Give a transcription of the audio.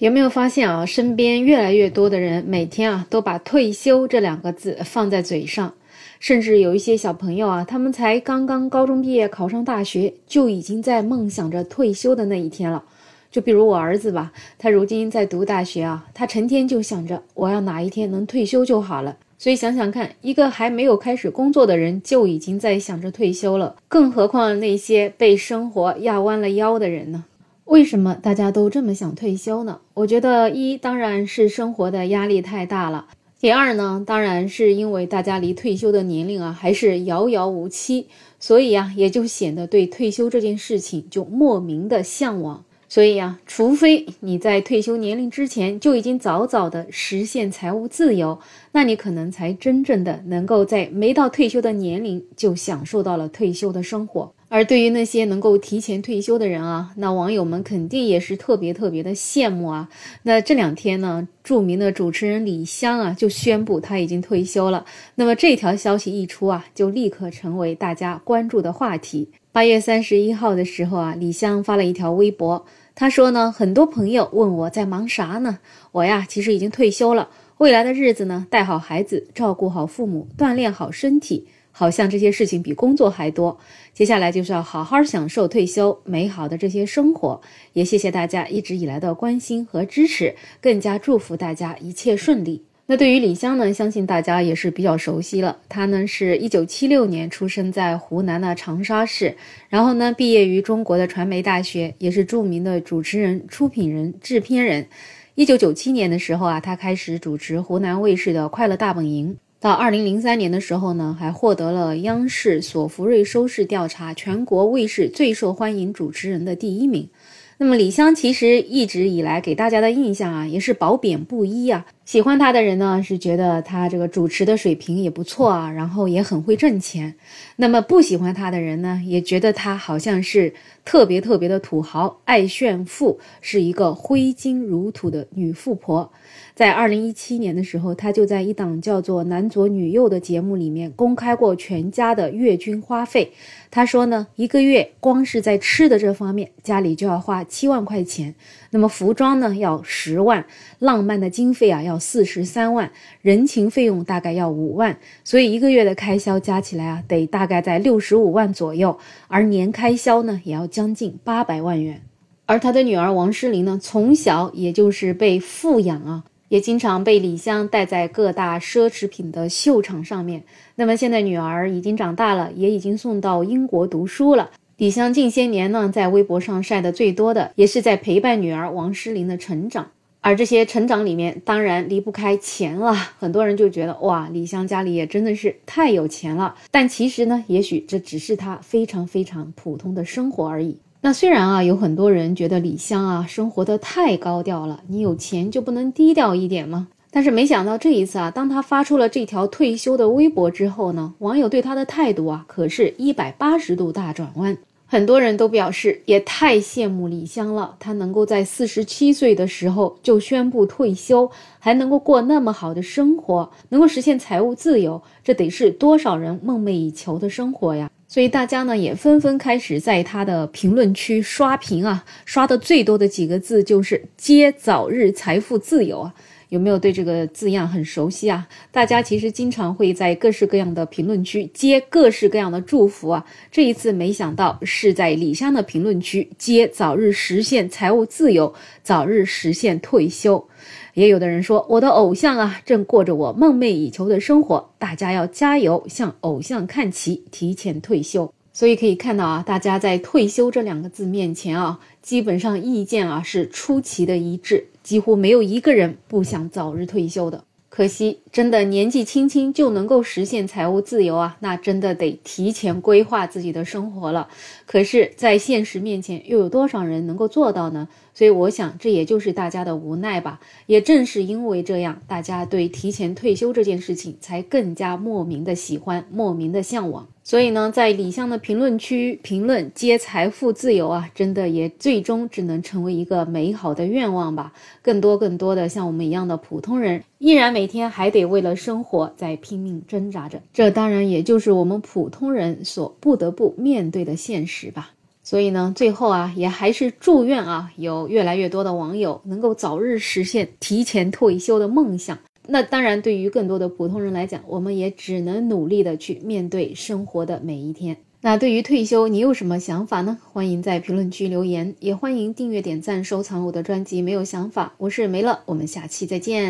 有没有发现啊？身边越来越多的人每天啊都把“退休”这两个字放在嘴上，甚至有一些小朋友啊，他们才刚刚高中毕业考上大学，就已经在梦想着退休的那一天了。就比如我儿子吧，他如今在读大学啊，他成天就想着我要哪一天能退休就好了。所以想想看，一个还没有开始工作的人就已经在想着退休了，更何况那些被生活压弯了腰的人呢？为什么大家都这么想退休呢？我觉得一当然是生活的压力太大了，第二呢，当然是因为大家离退休的年龄啊还是遥遥无期，所以呀，也就显得对退休这件事情就莫名的向往。所以呀，除非你在退休年龄之前就已经早早的实现财务自由，那你可能才真正的能够在没到退休的年龄就享受到了退休的生活。而对于那些能够提前退休的人啊，那网友们肯定也是特别特别的羡慕啊。那这两天呢，著名的主持人李湘啊就宣布他已经退休了。那么这条消息一出啊，就立刻成为大家关注的话题。八月三十一号的时候啊，李湘发了一条微博，他说呢，很多朋友问我在忙啥呢？我呀，其实已经退休了。未来的日子呢，带好孩子，照顾好父母，锻炼好身体。好像这些事情比工作还多，接下来就是要好好享受退休美好的这些生活。也谢谢大家一直以来的关心和支持，更加祝福大家一切顺利。那对于李湘呢，相信大家也是比较熟悉了。她呢是一九七六年出生在湖南的长沙市，然后呢毕业于中国的传媒大学，也是著名的主持人、出品人、制片人。一九九七年的时候啊，她开始主持湖南卫视的《快乐大本营》。到二零零三年的时候呢，还获得了央视索福瑞收视调查全国卫视最受欢迎主持人的第一名。那么李湘其实一直以来给大家的印象啊，也是褒贬不一啊。喜欢他的人呢，是觉得他这个主持的水平也不错啊，然后也很会挣钱。那么不喜欢他的人呢，也觉得他好像是特别特别的土豪，爱炫富，是一个挥金如土的女富婆。在二零一七年的时候，他就在一档叫做《男左女右》的节目里面公开过全家的月均花费。他说呢，一个月光是在吃的这方面，家里就要花七万块钱。那么服装呢要十万，浪漫的经费啊要四十三万，人情费用大概要五万，所以一个月的开销加起来啊得大概在六十五万左右，而年开销呢也要将近八百万元。而他的女儿王诗龄呢，从小也就是被富养啊。也经常被李湘带在各大奢侈品的秀场上面。那么现在女儿已经长大了，也已经送到英国读书了。李湘近些年呢，在微博上晒的最多的，也是在陪伴女儿王诗龄的成长。而这些成长里面，当然离不开钱了。很多人就觉得，哇，李湘家里也真的是太有钱了。但其实呢，也许这只是她非常非常普通的生活而已。那虽然啊，有很多人觉得李湘啊生活的太高调了，你有钱就不能低调一点吗？但是没想到这一次啊，当他发出了这条退休的微博之后呢，网友对他的态度啊可是一百八十度大转弯。很多人都表示也太羡慕李湘了，她能够在四十七岁的时候就宣布退休，还能够过那么好的生活，能够实现财务自由，这得是多少人梦寐以求的生活呀！所以大家呢也纷纷开始在他的评论区刷屏啊，刷的最多的几个字就是“皆早日财富自由”啊，有没有对这个字样很熟悉啊？大家其实经常会在各式各样的评论区接各式各样的祝福啊，这一次没想到是在李湘的评论区接早日实现财务自由，早日实现退休。也有的人说，我的偶像啊，正过着我梦寐以求的生活，大家要加油，向偶像看齐，提前退休。所以可以看到啊，大家在“退休”这两个字面前啊，基本上意见啊是出奇的一致，几乎没有一个人不想早日退休的。可惜，真的年纪轻轻就能够实现财务自由啊，那真的得提前规划自己的生活了。可是，在现实面前，又有多少人能够做到呢？所以，我想这也就是大家的无奈吧。也正是因为这样，大家对提前退休这件事情才更加莫名的喜欢，莫名的向往。所以呢，在李湘的评论区评论接财富自由啊，真的也最终只能成为一个美好的愿望吧。更多更多的像我们一样的普通人，依然每天还得为了生活在拼命挣扎着。这当然也就是我们普通人所不得不面对的现实吧。所以呢，最后啊，也还是祝愿啊，有越来越多的网友能够早日实现提前退休的梦想。那当然，对于更多的普通人来讲，我们也只能努力的去面对生活的每一天。那对于退休，你有什么想法呢？欢迎在评论区留言，也欢迎订阅、点赞、收藏我的专辑。没有想法，我是梅乐，我们下期再见。